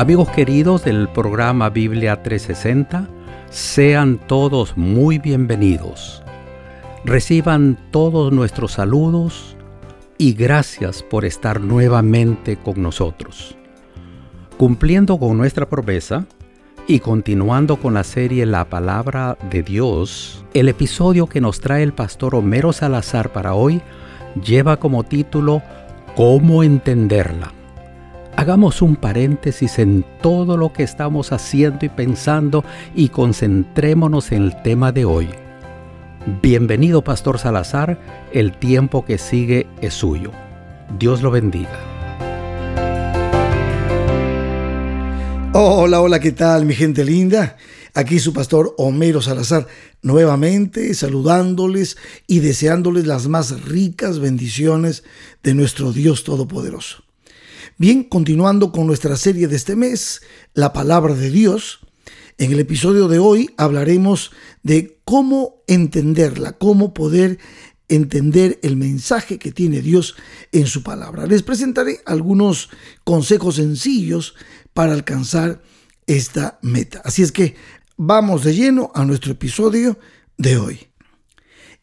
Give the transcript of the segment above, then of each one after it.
Amigos queridos del programa Biblia 360, sean todos muy bienvenidos. Reciban todos nuestros saludos y gracias por estar nuevamente con nosotros. Cumpliendo con nuestra promesa y continuando con la serie La Palabra de Dios, el episodio que nos trae el pastor Homero Salazar para hoy lleva como título ¿Cómo entenderla? Hagamos un paréntesis en todo lo que estamos haciendo y pensando y concentrémonos en el tema de hoy. Bienvenido Pastor Salazar, el tiempo que sigue es suyo. Dios lo bendiga. Hola, hola, ¿qué tal mi gente linda? Aquí su pastor Homero Salazar, nuevamente saludándoles y deseándoles las más ricas bendiciones de nuestro Dios Todopoderoso. Bien, continuando con nuestra serie de este mes, la palabra de Dios, en el episodio de hoy hablaremos de cómo entenderla, cómo poder entender el mensaje que tiene Dios en su palabra. Les presentaré algunos consejos sencillos para alcanzar esta meta. Así es que vamos de lleno a nuestro episodio de hoy.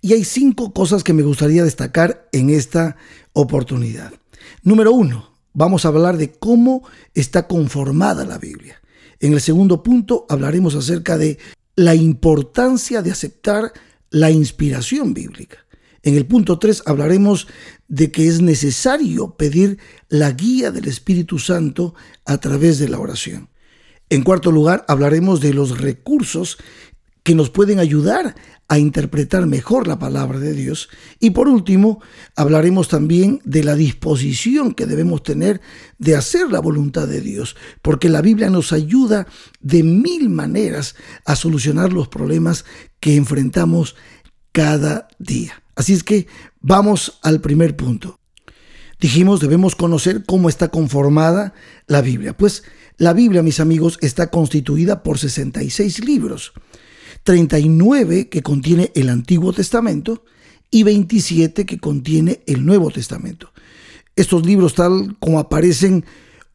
Y hay cinco cosas que me gustaría destacar en esta oportunidad. Número uno, vamos a hablar de cómo está conformada la Biblia. En el segundo punto hablaremos acerca de la importancia de aceptar la inspiración bíblica. En el punto 3 hablaremos de que es necesario pedir la guía del Espíritu Santo a través de la oración. En cuarto lugar, hablaremos de los recursos que nos pueden ayudar a interpretar mejor la palabra de Dios. Y por último, hablaremos también de la disposición que debemos tener de hacer la voluntad de Dios, porque la Biblia nos ayuda de mil maneras a solucionar los problemas que enfrentamos cada día. Así es que vamos al primer punto. Dijimos, debemos conocer cómo está conformada la Biblia. Pues la Biblia, mis amigos, está constituida por 66 libros. 39 que contiene el Antiguo Testamento y 27 que contiene el Nuevo Testamento. Estos libros, tal como aparecen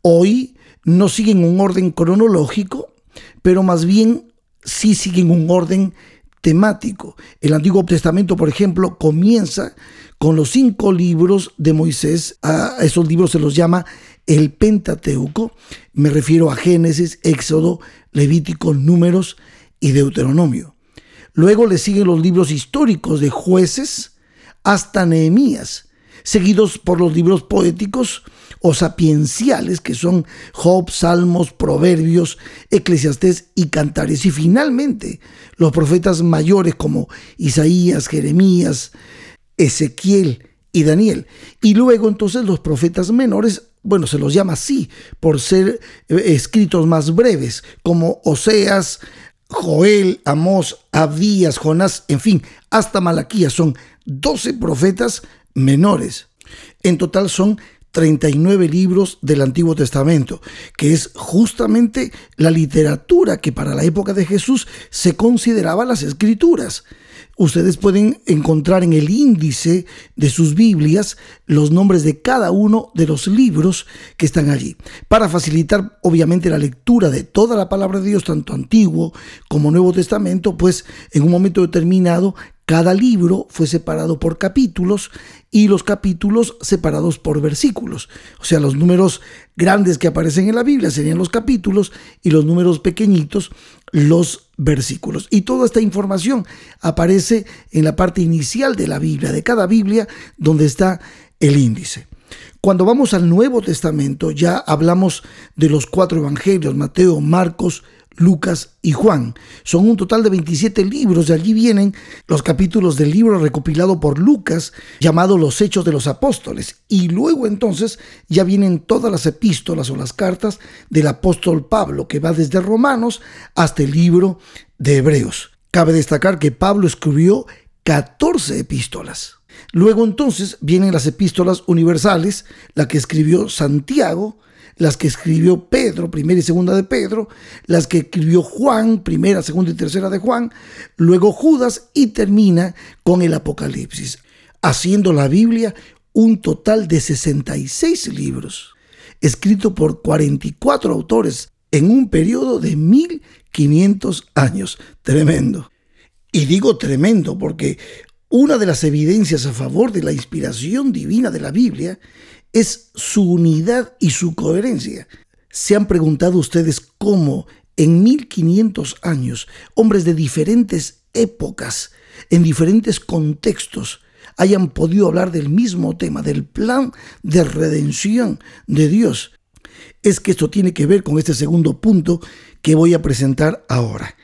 hoy, no siguen un orden cronológico, pero más bien sí siguen un orden temático. El Antiguo Testamento, por ejemplo, comienza con los cinco libros de Moisés. A esos libros se los llama el Pentateuco. Me refiero a Génesis, Éxodo, Levítico, Números y Deuteronomio. Luego le siguen los libros históricos de jueces hasta Nehemías, seguidos por los libros poéticos o sapienciales que son Job, Salmos, Proverbios, Eclesiastés y Cantares. Y finalmente los profetas mayores como Isaías, Jeremías, Ezequiel y Daniel. Y luego entonces los profetas menores bueno, se los llama así por ser eh, escritos más breves, como Oseas, Joel, Amós, Abdías, Jonás, en fin, hasta Malaquías. Son 12 profetas menores. En total son 39 libros del Antiguo Testamento, que es justamente la literatura que para la época de Jesús se consideraba las escrituras. Ustedes pueden encontrar en el índice de sus Biblias los nombres de cada uno de los libros que están allí. Para facilitar obviamente la lectura de toda la palabra de Dios, tanto Antiguo como Nuevo Testamento, pues en un momento determinado cada libro fue separado por capítulos y los capítulos separados por versículos. O sea, los números grandes que aparecen en la Biblia serían los capítulos y los números pequeñitos los versículos. Y toda esta información aparece en la parte inicial de la Biblia, de cada Biblia, donde está el índice. Cuando vamos al Nuevo Testamento ya hablamos de los cuatro evangelios, Mateo, Marcos, Lucas y Juan. Son un total de 27 libros, de allí vienen los capítulos del libro recopilado por Lucas llamado Los Hechos de los Apóstoles. Y luego entonces ya vienen todas las epístolas o las cartas del apóstol Pablo, que va desde Romanos hasta el libro de Hebreos. Cabe destacar que Pablo escribió 14 epístolas. Luego entonces vienen las epístolas universales, la que escribió Santiago, las que escribió Pedro, primera y segunda de Pedro, las que escribió Juan, primera, segunda y tercera de Juan, luego Judas y termina con el Apocalipsis, haciendo la Biblia un total de 66 libros, escrito por 44 autores en un periodo de 1500 años. Tremendo. Y digo tremendo porque una de las evidencias a favor de la inspiración divina de la Biblia es su unidad y su coherencia. ¿Se han preguntado ustedes cómo en 1500 años hombres de diferentes épocas, en diferentes contextos, hayan podido hablar del mismo tema, del plan de redención de Dios? Es que esto tiene que ver con este segundo punto que voy a presentar ahora.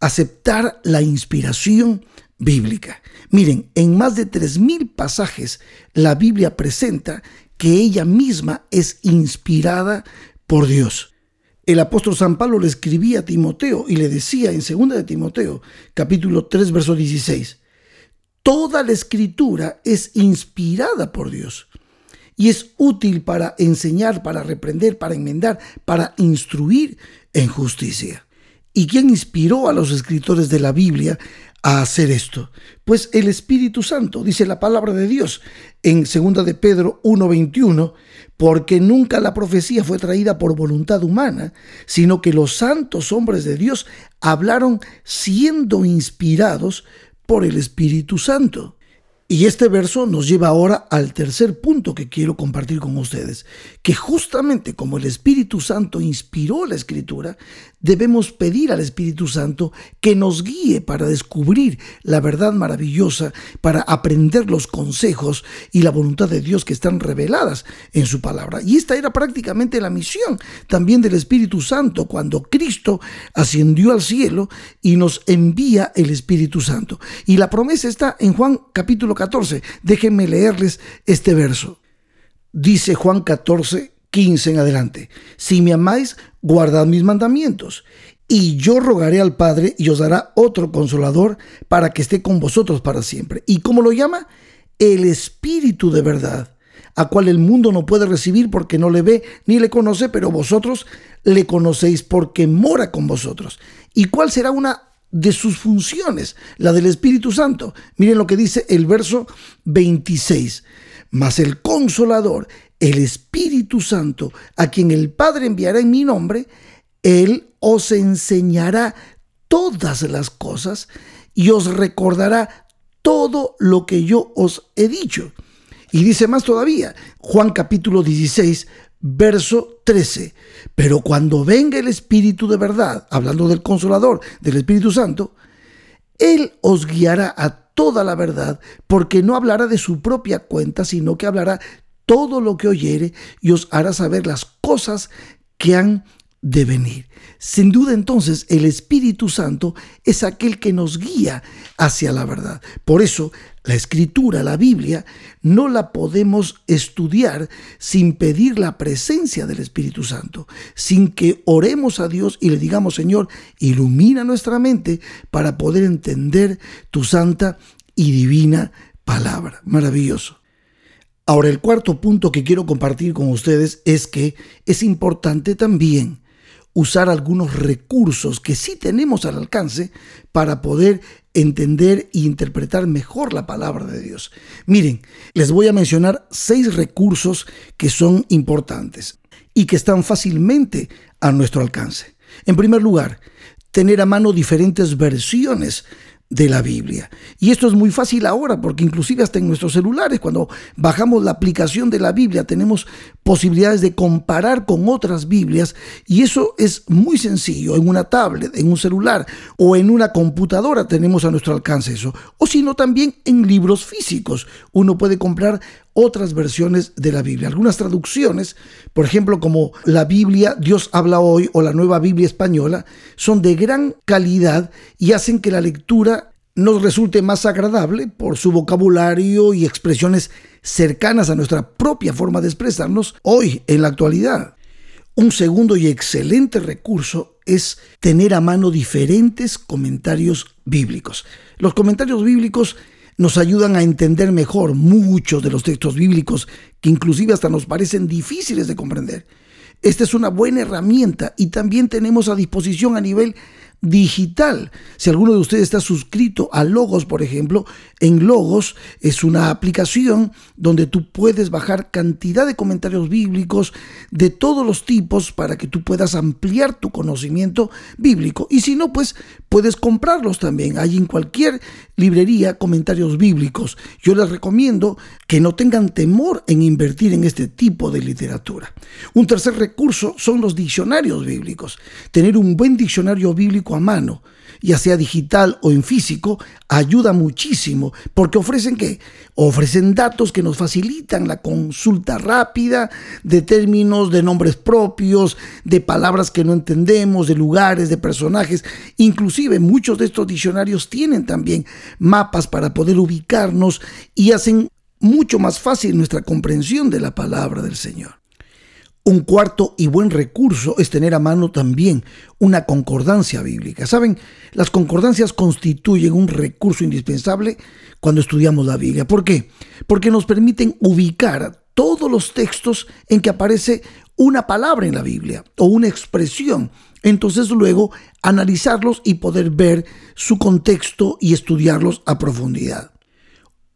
Aceptar la inspiración bíblica. Miren, en más de 3.000 pasajes la Biblia presenta que ella misma es inspirada por Dios. El apóstol San Pablo le escribía a Timoteo y le decía en 2 de Timoteo, capítulo 3, verso 16, Toda la escritura es inspirada por Dios y es útil para enseñar, para reprender, para enmendar, para instruir en justicia. ¿Y quién inspiró a los escritores de la Biblia a hacer esto? Pues el Espíritu Santo, dice la palabra de Dios en 2 de Pedro 1:21, porque nunca la profecía fue traída por voluntad humana, sino que los santos hombres de Dios hablaron siendo inspirados por el Espíritu Santo. Y este verso nos lleva ahora al tercer punto que quiero compartir con ustedes, que justamente como el Espíritu Santo inspiró la escritura, debemos pedir al Espíritu Santo que nos guíe para descubrir la verdad maravillosa, para aprender los consejos y la voluntad de Dios que están reveladas en su palabra. Y esta era prácticamente la misión también del Espíritu Santo cuando Cristo ascendió al cielo y nos envía el Espíritu Santo. Y la promesa está en Juan capítulo 14. Déjenme leerles este verso. Dice Juan 14, 15 en adelante. Si me amáis, guardad mis mandamientos. Y yo rogaré al Padre y os dará otro consolador para que esté con vosotros para siempre. ¿Y cómo lo llama? El Espíritu de verdad, a cual el mundo no puede recibir porque no le ve ni le conoce, pero vosotros le conocéis porque mora con vosotros. ¿Y cuál será una de sus funciones, la del Espíritu Santo. Miren lo que dice el verso 26. Mas el consolador, el Espíritu Santo, a quien el Padre enviará en mi nombre, Él os enseñará todas las cosas y os recordará todo lo que yo os he dicho. Y dice más todavía, Juan capítulo 16, verso 13. Pero cuando venga el Espíritu de verdad, hablando del consolador, del Espíritu Santo, Él os guiará a toda la verdad, porque no hablará de su propia cuenta, sino que hablará todo lo que oyere y os hará saber las cosas que han de venir. Sin duda entonces el Espíritu Santo es aquel que nos guía hacia la verdad. Por eso la escritura, la Biblia, no la podemos estudiar sin pedir la presencia del Espíritu Santo, sin que oremos a Dios y le digamos, Señor, ilumina nuestra mente para poder entender tu santa y divina palabra. Maravilloso. Ahora, el cuarto punto que quiero compartir con ustedes es que es importante también usar algunos recursos que sí tenemos al alcance para poder entender e interpretar mejor la palabra de Dios. Miren, les voy a mencionar seis recursos que son importantes y que están fácilmente a nuestro alcance. En primer lugar, tener a mano diferentes versiones de la Biblia. Y esto es muy fácil ahora porque inclusive hasta en nuestros celulares, cuando bajamos la aplicación de la Biblia, tenemos posibilidades de comparar con otras Biblias y eso es muy sencillo. En una tablet, en un celular o en una computadora tenemos a nuestro alcance eso. O si no, también en libros físicos. Uno puede comprar otras versiones de la Biblia. Algunas traducciones, por ejemplo, como la Biblia Dios habla hoy o la nueva Biblia española, son de gran calidad y hacen que la lectura nos resulte más agradable por su vocabulario y expresiones cercanas a nuestra propia forma de expresarnos hoy en la actualidad. Un segundo y excelente recurso es tener a mano diferentes comentarios bíblicos. Los comentarios bíblicos nos ayudan a entender mejor muchos de los textos bíblicos que inclusive hasta nos parecen difíciles de comprender. Esta es una buena herramienta y también tenemos a disposición a nivel digital. Si alguno de ustedes está suscrito a Logos, por ejemplo, en Logos es una aplicación donde tú puedes bajar cantidad de comentarios bíblicos de todos los tipos para que tú puedas ampliar tu conocimiento bíblico. Y si no, pues puedes comprarlos también. Hay en cualquier librería comentarios bíblicos. Yo les recomiendo que no tengan temor en invertir en este tipo de literatura. Un tercer recurso son los diccionarios bíblicos. Tener un buen diccionario bíblico a mano, ya sea digital o en físico, ayuda muchísimo porque ofrecen que ofrecen datos que nos facilitan la consulta rápida de términos, de nombres propios, de palabras que no entendemos, de lugares, de personajes. Inclusive muchos de estos diccionarios tienen también mapas para poder ubicarnos y hacen mucho más fácil nuestra comprensión de la palabra del Señor. Un cuarto y buen recurso es tener a mano también una concordancia bíblica. Saben, las concordancias constituyen un recurso indispensable cuando estudiamos la Biblia. ¿Por qué? Porque nos permiten ubicar todos los textos en que aparece una palabra en la Biblia o una expresión. Entonces luego analizarlos y poder ver su contexto y estudiarlos a profundidad.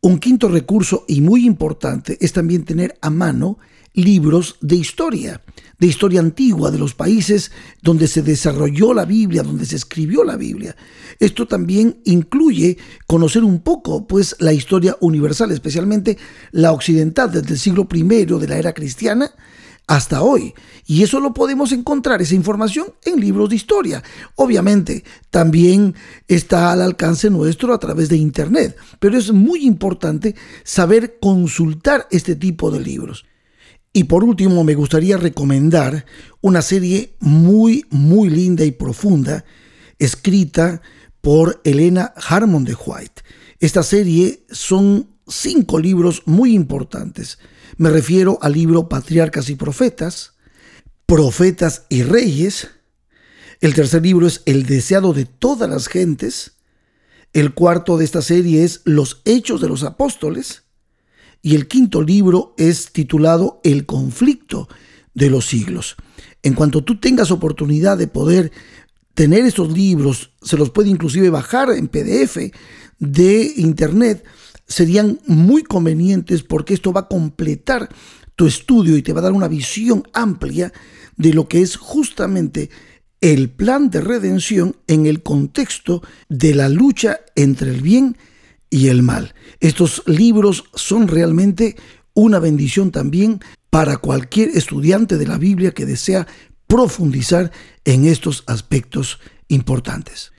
Un quinto recurso y muy importante es también tener a mano libros de historia, de historia antigua de los países donde se desarrolló la Biblia, donde se escribió la Biblia. Esto también incluye conocer un poco, pues, la historia universal, especialmente la occidental, desde el siglo I de la era cristiana hasta hoy. Y eso lo podemos encontrar, esa información, en libros de historia. Obviamente, también está al alcance nuestro a través de Internet, pero es muy importante saber consultar este tipo de libros. Y por último, me gustaría recomendar una serie muy, muy linda y profunda, escrita por Elena Harmon de White. Esta serie son cinco libros muy importantes. Me refiero al libro Patriarcas y Profetas, Profetas y Reyes. El tercer libro es El deseado de todas las gentes. El cuarto de esta serie es Los Hechos de los Apóstoles y el quinto libro es titulado El conflicto de los siglos. En cuanto tú tengas oportunidad de poder tener estos libros, se los puede inclusive bajar en PDF de internet, serían muy convenientes porque esto va a completar tu estudio y te va a dar una visión amplia de lo que es justamente el plan de redención en el contexto de la lucha entre el bien y y el mal. Estos libros son realmente una bendición también para cualquier estudiante de la Biblia que desea profundizar en estos aspectos importantes.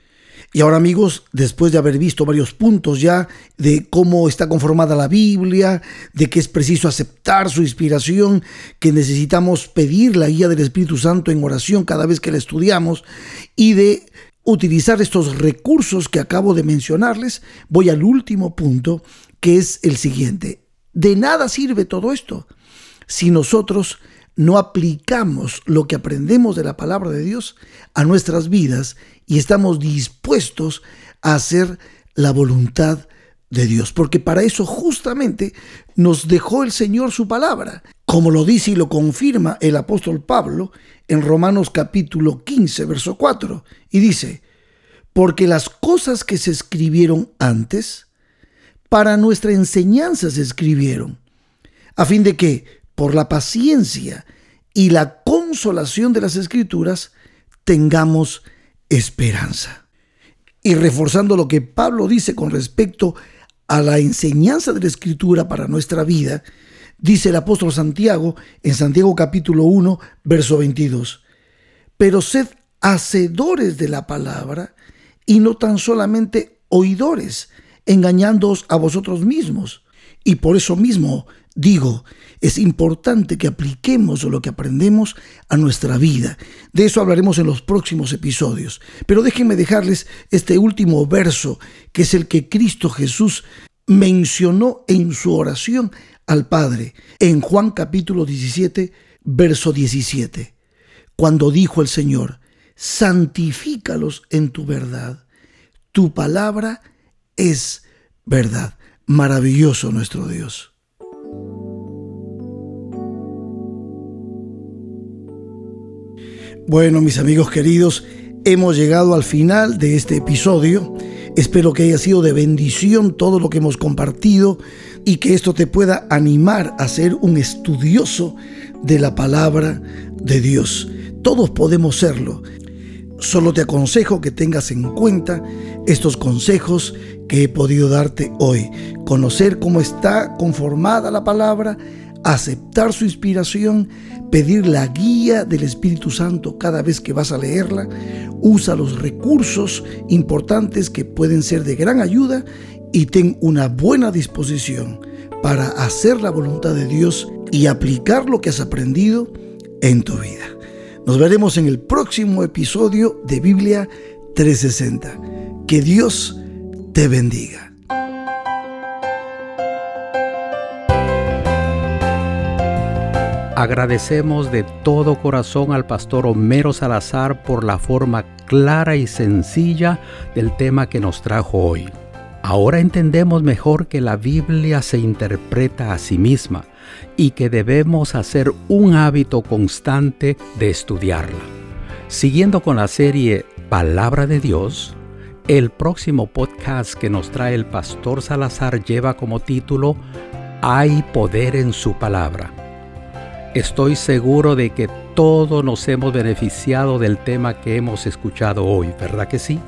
Y ahora amigos, después de haber visto varios puntos ya de cómo está conformada la Biblia, de que es preciso aceptar su inspiración, que necesitamos pedir la guía del Espíritu Santo en oración cada vez que la estudiamos y de utilizar estos recursos que acabo de mencionarles, voy al último punto, que es el siguiente. De nada sirve todo esto si nosotros no aplicamos lo que aprendemos de la palabra de Dios a nuestras vidas y estamos dispuestos a hacer la voluntad de Dios, porque para eso justamente nos dejó el Señor su palabra, como lo dice y lo confirma el apóstol Pablo en Romanos capítulo 15, verso 4, y dice, porque las cosas que se escribieron antes, para nuestra enseñanza se escribieron, a fin de que, por la paciencia y la consolación de las escrituras, tengamos esperanza. Y reforzando lo que Pablo dice con respecto a la enseñanza de la escritura para nuestra vida, dice el apóstol Santiago en Santiago capítulo 1, verso 22, pero sed hacedores de la palabra y no tan solamente oidores, engañándoos a vosotros mismos. Y por eso mismo digo, es importante que apliquemos lo que aprendemos a nuestra vida. De eso hablaremos en los próximos episodios. Pero déjenme dejarles este último verso, que es el que Cristo Jesús mencionó en su oración al Padre, en Juan capítulo 17, verso 17, cuando dijo el Señor, santifícalos en tu verdad. Tu palabra es verdad. Maravilloso nuestro Dios. Bueno, mis amigos queridos, Hemos llegado al final de este episodio. Espero que haya sido de bendición todo lo que hemos compartido y que esto te pueda animar a ser un estudioso de la palabra de Dios. Todos podemos serlo. Solo te aconsejo que tengas en cuenta estos consejos que he podido darte hoy. Conocer cómo está conformada la palabra, aceptar su inspiración, pedir la guía del Espíritu Santo cada vez que vas a leerla, usa los recursos importantes que pueden ser de gran ayuda y ten una buena disposición para hacer la voluntad de Dios y aplicar lo que has aprendido en tu vida. Nos veremos en el próximo episodio de Biblia 360. Que Dios te bendiga. Agradecemos de todo corazón al pastor Homero Salazar por la forma clara y sencilla del tema que nos trajo hoy. Ahora entendemos mejor que la Biblia se interpreta a sí misma y que debemos hacer un hábito constante de estudiarla. Siguiendo con la serie Palabra de Dios, el próximo podcast que nos trae el pastor Salazar lleva como título Hay poder en su palabra. Estoy seguro de que todos nos hemos beneficiado del tema que hemos escuchado hoy, ¿verdad que sí?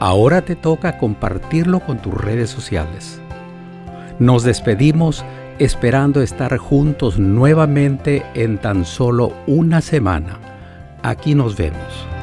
Ahora te toca compartirlo con tus redes sociales. Nos despedimos esperando estar juntos nuevamente en tan solo una semana. Aquí nos vemos.